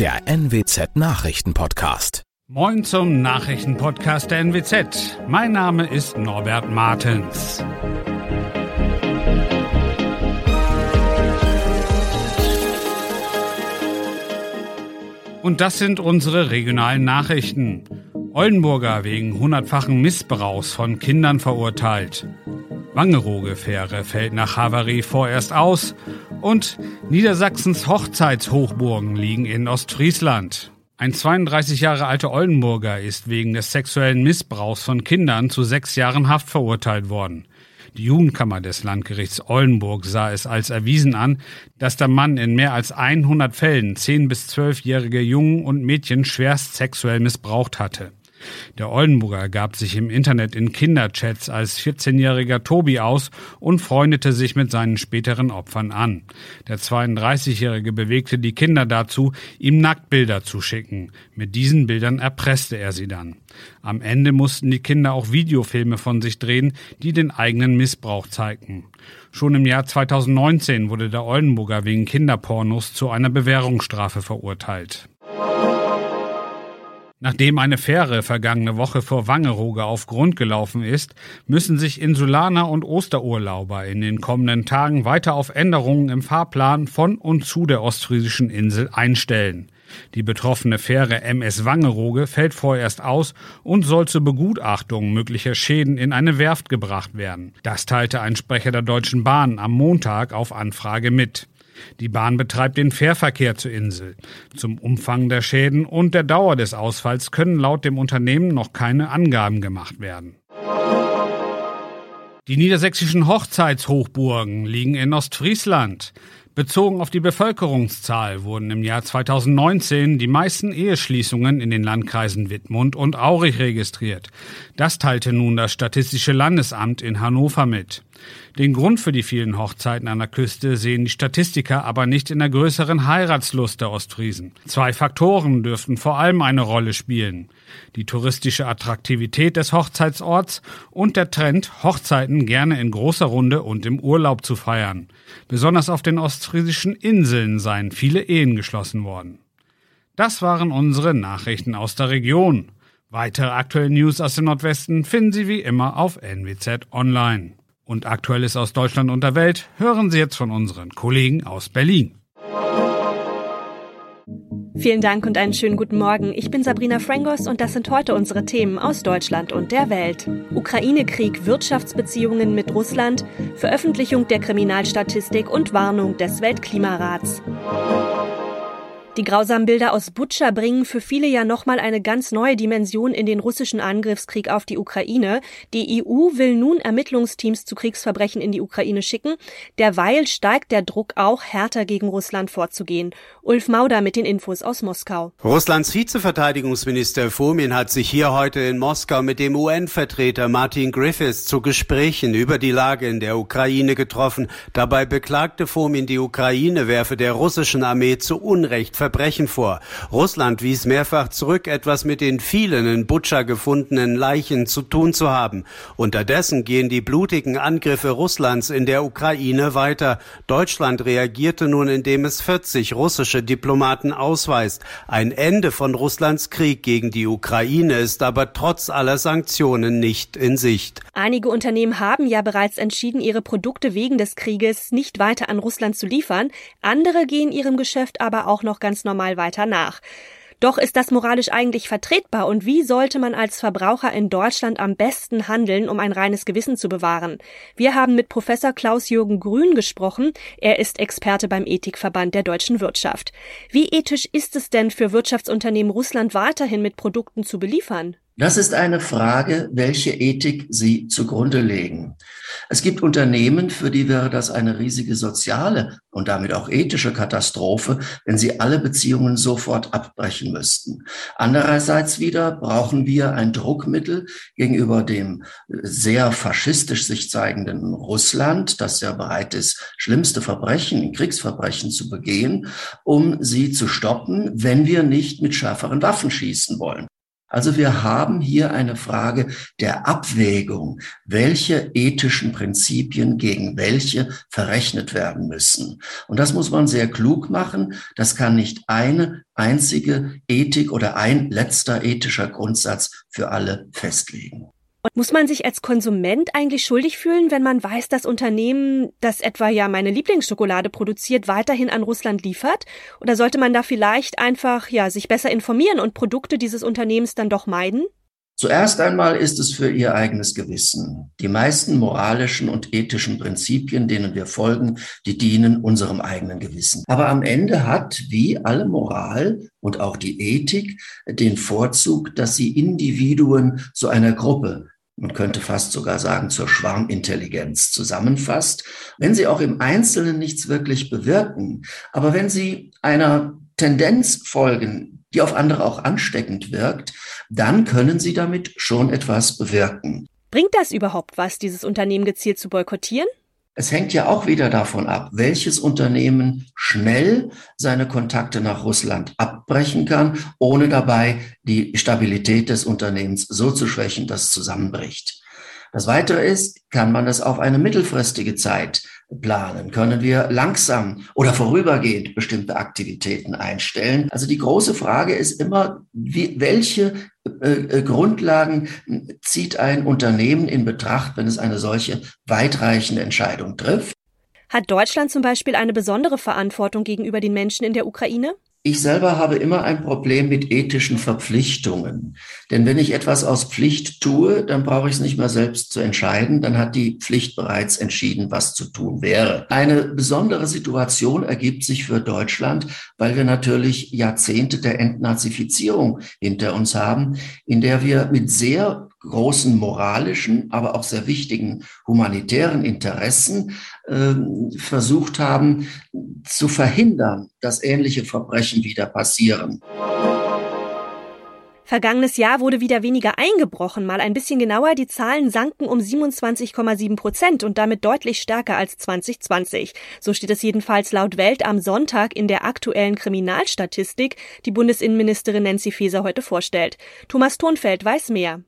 der NWZ Nachrichtenpodcast. Moin zum Nachrichtenpodcast der NWZ. Mein Name ist Norbert Martens. Und das sind unsere regionalen Nachrichten. Oldenburger wegen hundertfachen Missbrauchs von Kindern verurteilt. Wangerooge-Fähre fällt nach Havarie vorerst aus und Niedersachsens Hochzeitshochburgen liegen in Ostfriesland. Ein 32 Jahre alter Oldenburger ist wegen des sexuellen Missbrauchs von Kindern zu sechs Jahren Haft verurteilt worden. Die Jugendkammer des Landgerichts Oldenburg sah es als erwiesen an, dass der Mann in mehr als 100 Fällen 10 bis 12-jährige Jungen und Mädchen schwerst sexuell missbraucht hatte. Der Oldenburger gab sich im Internet in Kinderchats als 14-jähriger Tobi aus und freundete sich mit seinen späteren Opfern an. Der 32-jährige bewegte die Kinder dazu, ihm Nacktbilder zu schicken. Mit diesen Bildern erpresste er sie dann. Am Ende mussten die Kinder auch Videofilme von sich drehen, die den eigenen Missbrauch zeigten. Schon im Jahr 2019 wurde der Oldenburger wegen Kinderpornos zu einer Bewährungsstrafe verurteilt. Nachdem eine Fähre vergangene Woche vor Wangerooge auf Grund gelaufen ist, müssen sich Insulaner und Osterurlauber in den kommenden Tagen weiter auf Änderungen im Fahrplan von und zu der ostfriesischen Insel einstellen. Die betroffene Fähre MS Wangerooge fällt vorerst aus und soll zur Begutachtung möglicher Schäden in eine Werft gebracht werden. Das teilte ein Sprecher der Deutschen Bahn am Montag auf Anfrage mit. Die Bahn betreibt den Fährverkehr zur Insel. Zum Umfang der Schäden und der Dauer des Ausfalls können laut dem Unternehmen noch keine Angaben gemacht werden. Die niedersächsischen Hochzeitshochburgen liegen in Ostfriesland. Bezogen auf die Bevölkerungszahl wurden im Jahr 2019 die meisten Eheschließungen in den Landkreisen Wittmund und Aurich registriert. Das teilte nun das Statistische Landesamt in Hannover mit. Den Grund für die vielen Hochzeiten an der Küste sehen die Statistiker aber nicht in der größeren Heiratslust der Ostfriesen. Zwei Faktoren dürften vor allem eine Rolle spielen. Die touristische Attraktivität des Hochzeitsorts und der Trend, Hochzeiten gerne in großer Runde und im Urlaub zu feiern. Besonders auf den ostfriesischen Inseln seien viele Ehen geschlossen worden. Das waren unsere Nachrichten aus der Region. Weitere aktuelle News aus dem Nordwesten finden Sie wie immer auf NWZ Online und Aktuelles aus Deutschland und der Welt hören Sie jetzt von unseren Kollegen aus Berlin. Vielen Dank und einen schönen guten Morgen. Ich bin Sabrina Frangos und das sind heute unsere Themen aus Deutschland und der Welt. Ukraine-Krieg, Wirtschaftsbeziehungen mit Russland, Veröffentlichung der Kriminalstatistik und Warnung des Weltklimarats. Die grausamen Bilder aus Butscha bringen für viele ja nochmal eine ganz neue Dimension in den russischen Angriffskrieg auf die Ukraine. Die EU will nun Ermittlungsteams zu Kriegsverbrechen in die Ukraine schicken. Derweil steigt der Druck auch, härter gegen Russland vorzugehen. Ulf Mauder mit den Infos aus Moskau. Russlands Vizeverteidigungsminister Fomin hat sich hier heute in Moskau mit dem UN-Vertreter Martin Griffiths zu Gesprächen über die Lage in der Ukraine getroffen. Dabei beklagte Fomin, die Ukraine werfe der russischen Armee zu Unrecht Verbrechen vor. Russland wies mehrfach zurück, etwas mit den vielen in Butscha gefundenen Leichen zu tun zu haben. Unterdessen gehen die blutigen Angriffe Russlands in der Ukraine weiter. Deutschland reagierte nun, indem es 40 russische Diplomaten ausweist. Ein Ende von Russlands Krieg gegen die Ukraine ist aber trotz aller Sanktionen nicht in Sicht. Einige Unternehmen haben ja bereits entschieden, ihre Produkte wegen des Krieges nicht weiter an Russland zu liefern. Andere gehen ihrem Geschäft aber auch noch ganz ganz normal weiter nach. Doch ist das moralisch eigentlich vertretbar und wie sollte man als Verbraucher in Deutschland am besten handeln, um ein reines Gewissen zu bewahren? Wir haben mit Professor Klaus-Jürgen Grün gesprochen. Er ist Experte beim Ethikverband der deutschen Wirtschaft. Wie ethisch ist es denn für Wirtschaftsunternehmen Russland weiterhin mit Produkten zu beliefern? Das ist eine Frage, welche Ethik sie zugrunde legen. Es gibt Unternehmen, für die wäre das eine riesige soziale und damit auch ethische Katastrophe, wenn sie alle Beziehungen sofort abbrechen müssten. Andererseits wieder brauchen wir ein Druckmittel gegenüber dem sehr faschistisch sich zeigenden Russland, das ja bereit ist, schlimmste Verbrechen, Kriegsverbrechen zu begehen, um sie zu stoppen, wenn wir nicht mit schärferen Waffen schießen wollen. Also wir haben hier eine Frage der Abwägung, welche ethischen Prinzipien gegen welche verrechnet werden müssen. Und das muss man sehr klug machen. Das kann nicht eine einzige Ethik oder ein letzter ethischer Grundsatz für alle festlegen. Und muss man sich als Konsument eigentlich schuldig fühlen, wenn man weiß, das Unternehmen, das etwa ja meine Lieblingsschokolade produziert, weiterhin an Russland liefert? Oder sollte man da vielleicht einfach ja sich besser informieren und Produkte dieses Unternehmens dann doch meiden? Zuerst einmal ist es für ihr eigenes Gewissen. Die meisten moralischen und ethischen Prinzipien, denen wir folgen, die dienen unserem eigenen Gewissen. Aber am Ende hat, wie alle Moral und auch die Ethik, den Vorzug, dass sie Individuen zu einer Gruppe, man könnte fast sogar sagen zur Schwarmintelligenz zusammenfasst, wenn sie auch im Einzelnen nichts wirklich bewirken, aber wenn sie einer Tendenz folgen, die auf andere auch ansteckend wirkt, dann können sie damit schon etwas bewirken. Bringt das überhaupt was, dieses Unternehmen gezielt zu boykottieren? Es hängt ja auch wieder davon ab, welches Unternehmen schnell seine Kontakte nach Russland abbrechen kann, ohne dabei die Stabilität des Unternehmens so zu schwächen, dass es zusammenbricht. Das Weitere ist, kann man das auf eine mittelfristige Zeit planen? Können wir langsam oder vorübergehend bestimmte Aktivitäten einstellen? Also die große Frage ist immer, wie, welche äh, äh, Grundlagen zieht ein Unternehmen in Betracht, wenn es eine solche weitreichende Entscheidung trifft? Hat Deutschland zum Beispiel eine besondere Verantwortung gegenüber den Menschen in der Ukraine? Ich selber habe immer ein Problem mit ethischen Verpflichtungen. Denn wenn ich etwas aus Pflicht tue, dann brauche ich es nicht mehr selbst zu entscheiden. Dann hat die Pflicht bereits entschieden, was zu tun wäre. Eine besondere Situation ergibt sich für Deutschland, weil wir natürlich Jahrzehnte der Entnazifizierung hinter uns haben, in der wir mit sehr großen moralischen, aber auch sehr wichtigen humanitären Interessen äh, versucht haben zu verhindern, dass ähnliche Verbrechen wieder passieren. Vergangenes Jahr wurde wieder weniger eingebrochen. Mal ein bisschen genauer, die Zahlen sanken um 27,7 Prozent und damit deutlich stärker als 2020. So steht es jedenfalls laut Welt am Sonntag in der aktuellen Kriminalstatistik, die Bundesinnenministerin Nancy Faeser heute vorstellt. Thomas Thonfeld weiß mehr.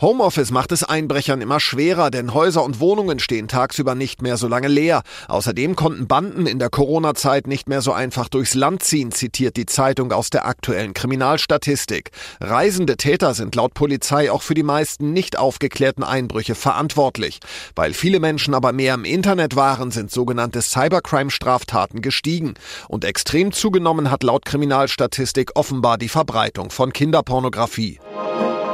Homeoffice macht es Einbrechern immer schwerer, denn Häuser und Wohnungen stehen tagsüber nicht mehr so lange leer. Außerdem konnten Banden in der Corona-Zeit nicht mehr so einfach durchs Land ziehen, zitiert die Zeitung aus der aktuellen Kriminalstatistik. Reisende Täter sind laut Polizei auch für die meisten nicht aufgeklärten Einbrüche verantwortlich. Weil viele Menschen aber mehr im Internet waren, sind sogenannte Cybercrime-Straftaten gestiegen. Und extrem zugenommen hat laut Kriminalstatistik offenbar die Verbreitung von Kinderpornografie.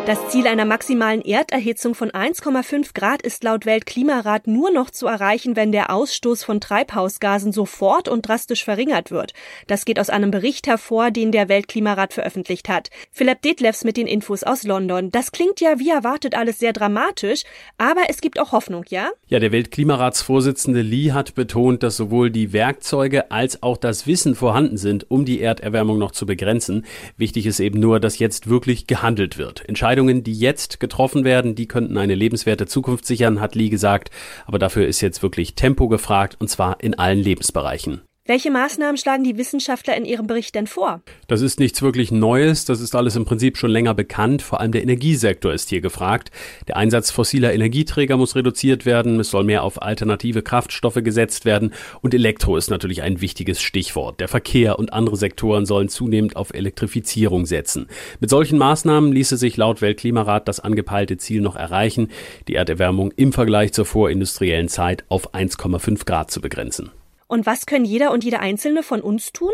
Das Ziel einer maximalen Erderhitzung von 1,5 Grad ist laut Weltklimarat nur noch zu erreichen, wenn der Ausstoß von Treibhausgasen sofort und drastisch verringert wird. Das geht aus einem Bericht hervor, den der Weltklimarat veröffentlicht hat. Philipp Detlefs mit den Infos aus London. Das klingt ja wie erwartet alles sehr dramatisch, aber es gibt auch Hoffnung, ja? Ja, der Weltklimaratsvorsitzende Lee hat betont, dass sowohl die Werkzeuge als auch das Wissen vorhanden sind, um die Erderwärmung noch zu begrenzen. Wichtig ist eben nur, dass jetzt wirklich gehandelt wird. Entscheidend Entscheidungen, die jetzt getroffen werden, die könnten eine lebenswerte Zukunft sichern, hat Lee gesagt. Aber dafür ist jetzt wirklich Tempo gefragt und zwar in allen Lebensbereichen. Welche Maßnahmen schlagen die Wissenschaftler in ihrem Bericht denn vor? Das ist nichts wirklich Neues, das ist alles im Prinzip schon länger bekannt. Vor allem der Energiesektor ist hier gefragt. Der Einsatz fossiler Energieträger muss reduziert werden, es soll mehr auf alternative Kraftstoffe gesetzt werden und Elektro ist natürlich ein wichtiges Stichwort. Der Verkehr und andere Sektoren sollen zunehmend auf Elektrifizierung setzen. Mit solchen Maßnahmen ließe sich laut Weltklimarat das angepeilte Ziel noch erreichen, die Erderwärmung im Vergleich zur vorindustriellen Zeit auf 1,5 Grad zu begrenzen. Und was können jeder und jede Einzelne von uns tun?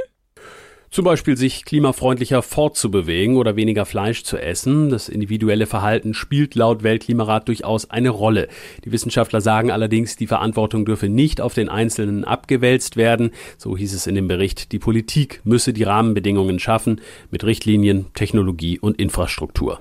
Zum Beispiel sich klimafreundlicher fortzubewegen oder weniger Fleisch zu essen. Das individuelle Verhalten spielt laut Weltklimarat durchaus eine Rolle. Die Wissenschaftler sagen allerdings, die Verantwortung dürfe nicht auf den Einzelnen abgewälzt werden. So hieß es in dem Bericht, die Politik müsse die Rahmenbedingungen schaffen mit Richtlinien, Technologie und Infrastruktur.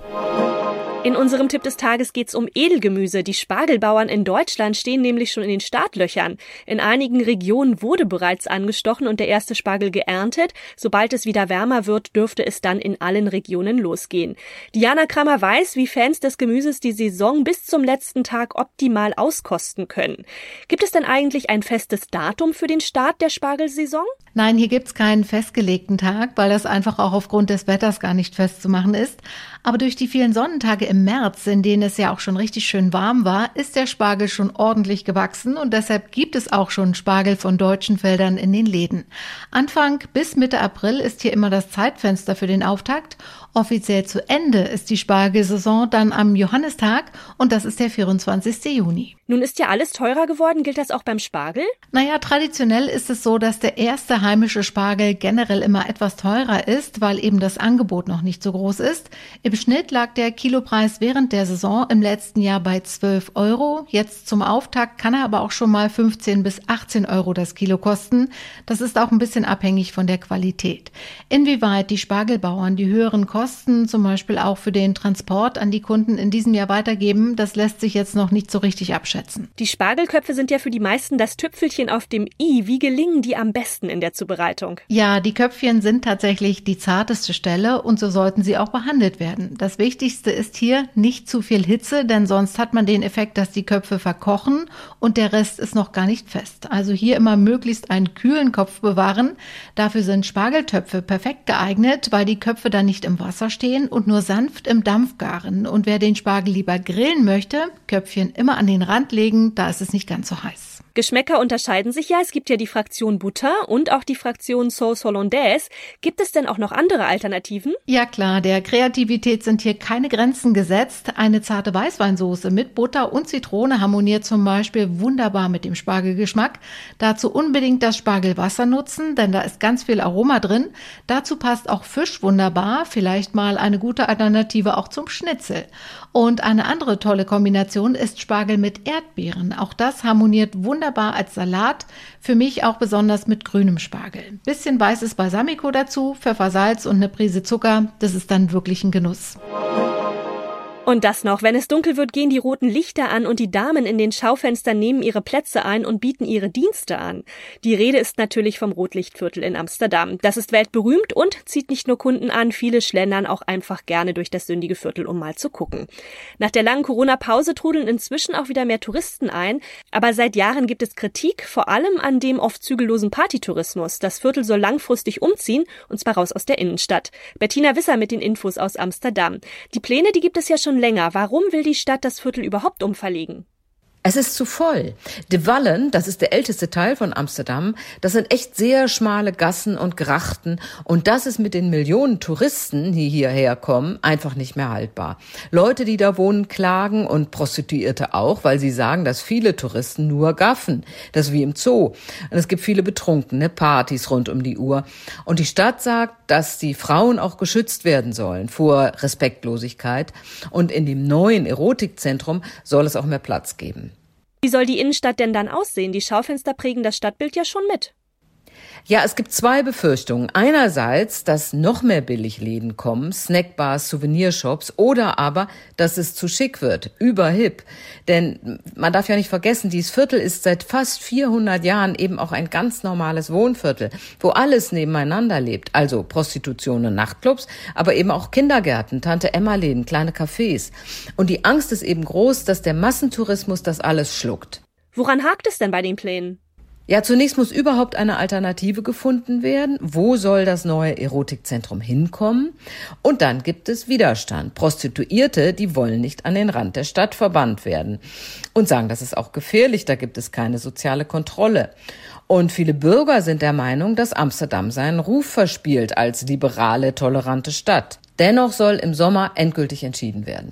In unserem Tipp des Tages geht's um Edelgemüse. Die Spargelbauern in Deutschland stehen nämlich schon in den Startlöchern. In einigen Regionen wurde bereits angestochen und der erste Spargel geerntet. Sobald es wieder wärmer wird, dürfte es dann in allen Regionen losgehen. Diana Kramer weiß, wie Fans des Gemüses die Saison bis zum letzten Tag optimal auskosten können. Gibt es denn eigentlich ein festes Datum für den Start der Spargelsaison? Nein, hier gibt's keinen festgelegten Tag, weil das einfach auch aufgrund des Wetters gar nicht festzumachen ist. Aber durch die vielen Sonnentage im März, in denen es ja auch schon richtig schön warm war, ist der Spargel schon ordentlich gewachsen und deshalb gibt es auch schon Spargel von deutschen Feldern in den Läden. Anfang bis Mitte April ist hier immer das Zeitfenster für den Auftakt. Offiziell zu Ende ist die Spargelsaison dann am Johannistag und das ist der 24. Juni. Nun ist ja alles teurer geworden. Gilt das auch beim Spargel? Naja, traditionell ist es so, dass der erste heimische Spargel generell immer etwas teurer ist, weil eben das Angebot noch nicht so groß ist. Im Schnitt lag der Kilopreis während der Saison im letzten Jahr bei 12 Euro. Jetzt zum Auftakt kann er aber auch schon mal 15 bis 18 Euro das Kilo kosten. Das ist auch ein bisschen abhängig von der Qualität. Inwieweit die Spargelbauern die höheren Kosten zum Beispiel auch für den Transport an die Kunden in diesem Jahr weitergeben, das lässt sich jetzt noch nicht so richtig abschätzen. Die Spargelköpfe sind ja für die meisten das Tüpfelchen auf dem i. Wie gelingen die am besten in der Zubereitung? Ja, die Köpfchen sind tatsächlich die zarteste Stelle und so sollten sie auch behandelt werden. Das Wichtigste ist hier nicht zu viel Hitze, denn sonst hat man den Effekt, dass die Köpfe verkochen und der Rest ist noch gar nicht fest. Also hier immer möglichst einen kühlen Kopf bewahren. Dafür sind Spargeltöpfe perfekt geeignet, weil die Köpfe dann nicht im Wasser stehen und nur sanft im Dampf garen. Und wer den Spargel lieber grillen möchte, Köpfchen immer an den Rand legen, da ist es nicht ganz so heiß. Geschmäcker unterscheiden sich ja. Es gibt ja die Fraktion Butter und auch die Fraktion Sauce Hollandaise. Gibt es denn auch noch andere Alternativen? Ja klar, der Kreativität sind hier keine Grenzen gesetzt. Eine zarte Weißweinsoße mit Butter und Zitrone harmoniert zum Beispiel wunderbar mit dem Spargelgeschmack. Dazu unbedingt das Spargelwasser nutzen, denn da ist ganz viel Aroma drin. Dazu passt auch Fisch wunderbar, vielleicht mal eine gute Alternative auch zum Schnitzel. Und eine andere tolle Kombination ist Spargel mit Erdbeeren. Auch das harmoniert wunderbar wunderbar als Salat, für mich auch besonders mit grünem Spargel. Bisschen weißes Balsamico dazu, Pfeffersalz und eine Prise Zucker, das ist dann wirklich ein Genuss. Und das noch, wenn es dunkel wird, gehen die roten Lichter an und die Damen in den Schaufenstern nehmen ihre Plätze ein und bieten ihre Dienste an. Die Rede ist natürlich vom Rotlichtviertel in Amsterdam. Das ist weltberühmt und zieht nicht nur Kunden an, viele schlendern auch einfach gerne durch das sündige Viertel, um mal zu gucken. Nach der langen Corona-Pause trudeln inzwischen auch wieder mehr Touristen ein, aber seit Jahren gibt es Kritik, vor allem an dem oft zügellosen Partytourismus. Das Viertel soll langfristig umziehen, und zwar raus aus der Innenstadt. Bettina Wisser mit den Infos aus Amsterdam. Die Pläne, die gibt es ja schon schon länger. Warum will die Stadt das Viertel überhaupt umverlegen? Es ist zu voll. De Wallen, das ist der älteste Teil von Amsterdam, das sind echt sehr schmale Gassen und Grachten und das ist mit den Millionen Touristen, die hierher kommen, einfach nicht mehr haltbar. Leute, die da wohnen, klagen und Prostituierte auch, weil sie sagen, dass viele Touristen nur gaffen. Das ist wie im Zoo. Und es gibt viele betrunkene Partys rund um die Uhr. Und die Stadt sagt, dass die Frauen auch geschützt werden sollen vor Respektlosigkeit. Und in dem neuen Erotikzentrum soll es auch mehr Platz geben. Wie soll die Innenstadt denn dann aussehen? Die Schaufenster prägen das Stadtbild ja schon mit. Ja, es gibt zwei Befürchtungen. Einerseits, dass noch mehr Billigläden kommen, Snackbars, Souvenirshops, oder aber, dass es zu schick wird, überhip. Denn man darf ja nicht vergessen, dieses Viertel ist seit fast 400 Jahren eben auch ein ganz normales Wohnviertel, wo alles nebeneinander lebt. Also Prostitution und Nachtclubs, aber eben auch Kindergärten, Tante-Emma-Läden, kleine Cafés. Und die Angst ist eben groß, dass der Massentourismus das alles schluckt. Woran hakt es denn bei den Plänen? Ja, zunächst muss überhaupt eine Alternative gefunden werden. Wo soll das neue Erotikzentrum hinkommen? Und dann gibt es Widerstand. Prostituierte, die wollen nicht an den Rand der Stadt verbannt werden und sagen, das ist auch gefährlich, da gibt es keine soziale Kontrolle. Und viele Bürger sind der Meinung, dass Amsterdam seinen Ruf verspielt als liberale, tolerante Stadt. Dennoch soll im Sommer endgültig entschieden werden.